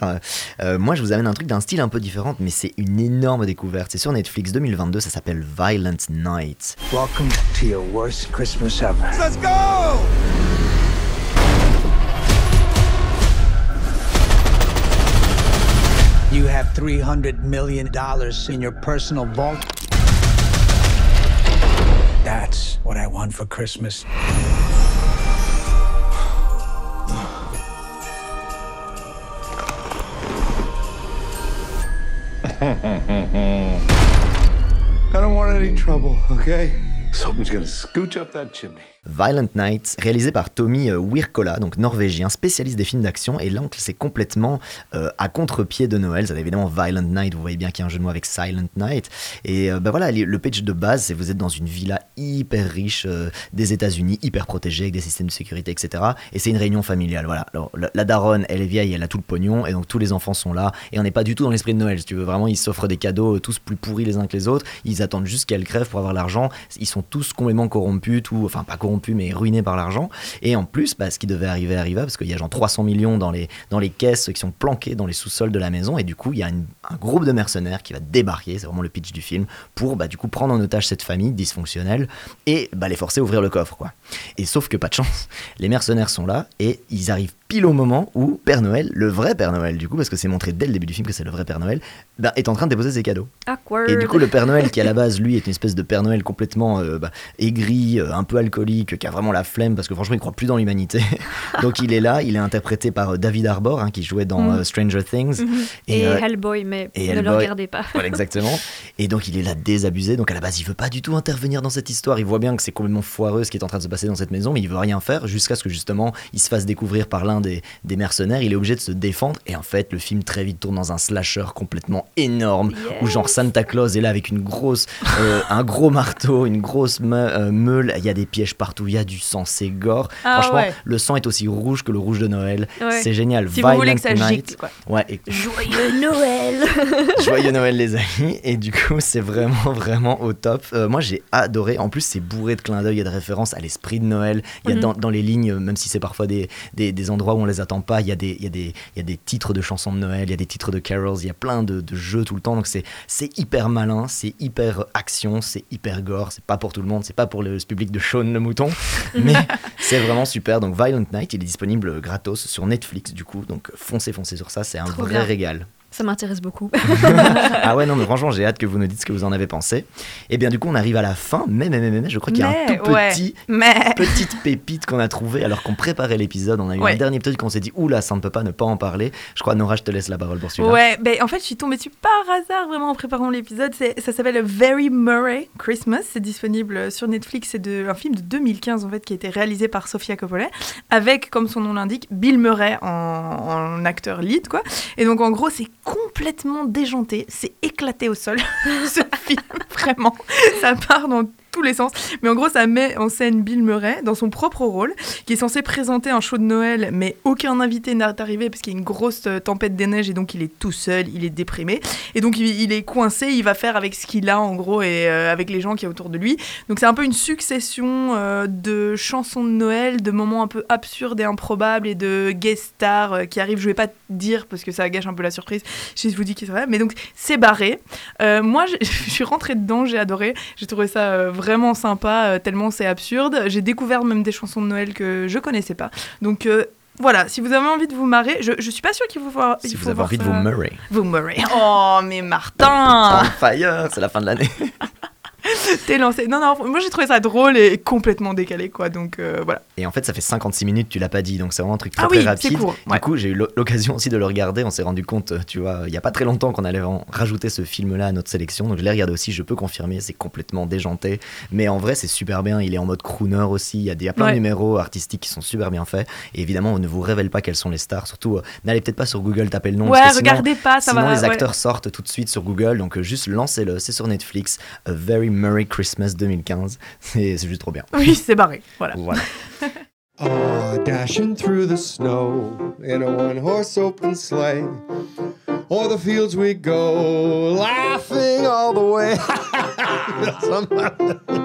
Euh, moi, je vous amène un truc d'un style un peu différent, mais c'est une énorme découverte. C'est sur Netflix 2022, ça s'appelle Violent Night. Welcome to your worst Christmas ever. Let's go! You have $300 million in your personal vault. That's what I want for Christmas. I don't want any trouble, okay? Someone's gonna scooch up that chimney. Violent Night, réalisé par Tommy euh, Wirkola, donc norvégien, spécialiste des films d'action. Et on- c'est complètement euh, à contre-pied de Noël. C'est évidemment Violent Night, vous voyez bien qu'il y a un jeu de mots avec Silent Night. Et euh, bah voilà, le pitch de base, c'est vous êtes dans une villa hyper riche des États-Unis, hyper protégée, avec des systèmes de sécurité, etc. Et c'est une réunion familiale. Voilà. Alors, la, daronne, elle est vieille, elle a tout le pognon, et donc tous les enfants sont là. Et on n'est pas du tout dans l'esprit de Noël, si tu veux. Vraiment, ils s'offrent des cadeaux, tous plus pourris les uns que les autres. Ils attendent juste qu'elle crève pour avoir l'argent. Ils sont tous complètement corrompus, tout, enfin pas corrompus, mais ruinés par l'argent. Et en plus, bah, ce qui devait arriver arriva, parce qu'il y a genre 300 millions dans les, dans les caisses qui sont planquées dans les sous-sols de la maison. Et du coup, il y a un groupe de mercenaires qui va débarquer, c'est vraiment le pitch du film, pour bah, du coup prendre en otage cette famille dysfonctionnelle et bah, les forcer à ouvrir le coffre. quoi. Et sauf que pas de chance, les mercenaires sont là et ils arrivent pile au moment où Père Noël, le vrai Père Noël du coup, parce que c'est montré dès le début du film que c'est le vrai Père Noël, bah, est en train de déposer ses cadeaux. Awkward. Et du coup, le Père Noël, qui à la base, lui, est une espèce de Père Noël complètement euh, bah, aigri, euh, un peu alcoolique, qui a vraiment la flemme parce que franchement, il croit plus dans l'humanité. Donc il est là, il est interprété par euh, David Arbor, hein, qui jouait dans euh, Stranger Things. Mhm. Et, Hellboy, mais et ne le Hellboy. regardez pas. Voilà, exactement. Et donc il est là désabusé. Donc à la base, il veut pas du tout intervenir dans cette histoire. Il voit bien que c'est complètement foireux ce qui est en train de se passer dans cette maison, mais il veut rien faire jusqu'à ce que justement il se fasse découvrir par l'un des, des mercenaires. Il est obligé de se défendre. Et en fait, le film très vite tourne dans un slasher complètement énorme où genre Santa Claus est là avec une grosse, euh, un gros marteau, une grosse me- euh, meule. Il y a des pièges partout, il y a du sang, c'est gore. Ah Franchement, ouais. le sang est aussi rouge que le rouge de Noël. Ouais. C'est génial. Si vous voulez Violent que ça Night. gicle, quoi. Ouais, et- Joyeux Noël Joyeux Noël les amis et du coup c'est vraiment vraiment au top. Euh, moi j'ai adoré, en plus c'est bourré de clins d'œil et de références à l'esprit de Noël. Il y a Mhm. dans, dans les lignes, euh, même si c'est parfois des, des, des endroits où on les attend pas, il y, a des, il, y a des, il y a des titres de chansons de Noël, il y a des titres de carols, il y a plein de, de jeux tout le temps. Donc c'est c'est hyper malin, c'est hyper action, c'est hyper gore, c'est pas pour tout le monde, c'est pas pour le public de Shaun le mouton, mais c'est vraiment super. Donc Violent Night, il est disponible gratos sur Netflix du coup, donc foncez foncez sur ça, c'est un Trop vrai bien. régal. Ça m'intéresse beaucoup. ah ouais, non, mais franchement, j'ai hâte que vous nous dites ce que vous en avez pensé. Et bien, du coup, on arrive à la fin, mais, mais, mais, mais, je crois qu'il y a un tout ouais. petit, Mais. petite pépite qu'on a trouvé alors qu'on préparait l'épisode. On a eu Ouais. un dernier épisode qu'on s'est dit, oula, ça ne peut pas ne pas en parler. Je crois, Nora, je te laisse la parole pour celui-là. Ouais, ben en fait, je suis tombée dessus par hasard vraiment en préparant l'épisode. Ça s'appelle Very Murray Christmas. C'est disponible sur Netflix. C'est un film de 2015 en fait qui a été réalisé par Sofia Coppola avec, comme son nom l'indique, Bill Murray en, en acteur lead quoi. Et donc en gros, c'est complètement déjanté, c'est éclaté au sol ce film vraiment. Ça part dans tous les sens. Mais en gros, ça met en scène Bill Murray dans son propre rôle, qui est censé présenter un show de Noël, mais aucun invité n'est arrivé parce qu'il y a une grosse euh, tempête des neiges et donc il est tout seul, il est déprimé. Et donc il, est coincé, il va faire avec ce qu'il a en gros et euh, avec les gens qui est autour de lui. Donc c'est un peu une succession euh, de chansons de Noël, de moments un peu absurdes et improbables et de guest stars qui arrivent. Je vais pas dire parce que ça gâche un peu la surprise. Je vous dis qui c'est. Mais donc c'est barré. Moi je suis rentrée dedans, j'ai adoré. J'ai trouvé ça euh, vraiment sympa, euh, tellement c'est absurde. J'ai découvert même des chansons de Noël que je connaissais pas. Donc euh, voilà, si vous avez envie de vous marrer, je, je suis pas sûre qu'il faut voir. Si il vous avez envie de vous Murray. Vous Murray. Oh, mais Martin fire, c'est la fin de l'année. T'es lancé. Non, non, moi j'ai trouvé ça drôle et complètement décalé, quoi. Donc euh, voilà. Et en fait, ça fait 56 minutes, tu l'as pas dit, donc c'est vraiment un truc très Ah très oui, rapide. c'est court, ouais. Du coup, j'ai eu l'o- l'occasion aussi de le regarder. On s'est rendu compte, euh, tu vois, il y a pas très longtemps qu'on allait rajouter ce film-là à notre sélection. Donc je l'ai regardé aussi, je peux confirmer, c'est complètement déjanté. Mais en vrai, c'est super bien. Il est en mode crooner aussi. Il y a, des, plein Ouais. de numéros artistiques qui sont super bien faits. Et évidemment, on ne vous révèle pas quelles sont les stars. Surtout, euh, n'allez peut-être pas sur Google taper le nom. Ouais, parce que sinon- regardez pas, ça sinon va, les acteurs sortent tout de suite sur Google. Donc euh, juste lancez-le. C'est sur Netflix. A Very Merry Christmas 2015. C'est juste trop bien. Oui, c'est barré. Voilà. Voilà. Ah, dashing through the snow in a one horse open sleigh. o'er the fields we go, laughing all the way.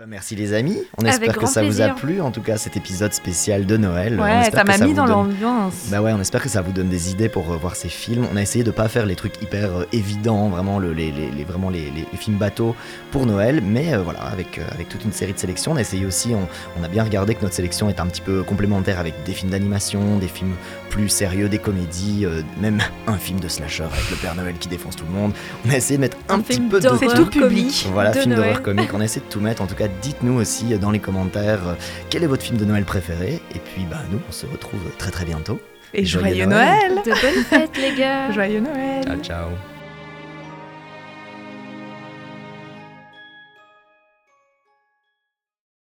Ben, merci les amis, on Avec espère que ça vous a plu, en tout cas cet épisode spécial de Noël. Ouais, ça que m'a mis dans donne- l'ambiance. Bah ouais, on espère que ça vous donne des idées pour revoir ces films. On a essayé de pas faire les trucs hyper euh, évidents, vraiment le- les, les- les- vraiment les, les- les films bateaux pour Noël, mais euh, voilà, avec, euh, avec toute une série de sélections, on a essayé aussi, on, on a bien regardé que notre sélection est un petit peu complémentaire avec des films d'animation, des films plus sérieux, des comédies, euh, même un film de slasher avec le Père Noël qui défonce tout le monde. On a essayé de mettre un, Un petit peu de tout. comique Voilà, de film d'horreur comique. On essaie de tout mettre. En tout cas, dites-nous aussi dans les commentaires euh, quel est votre film de Noël préféré. Et puis, bah, nous, on se retrouve très très bientôt. Et joyeux Noël De bonnes fêtes, les gars Joyeux Noël Ciao, ciao.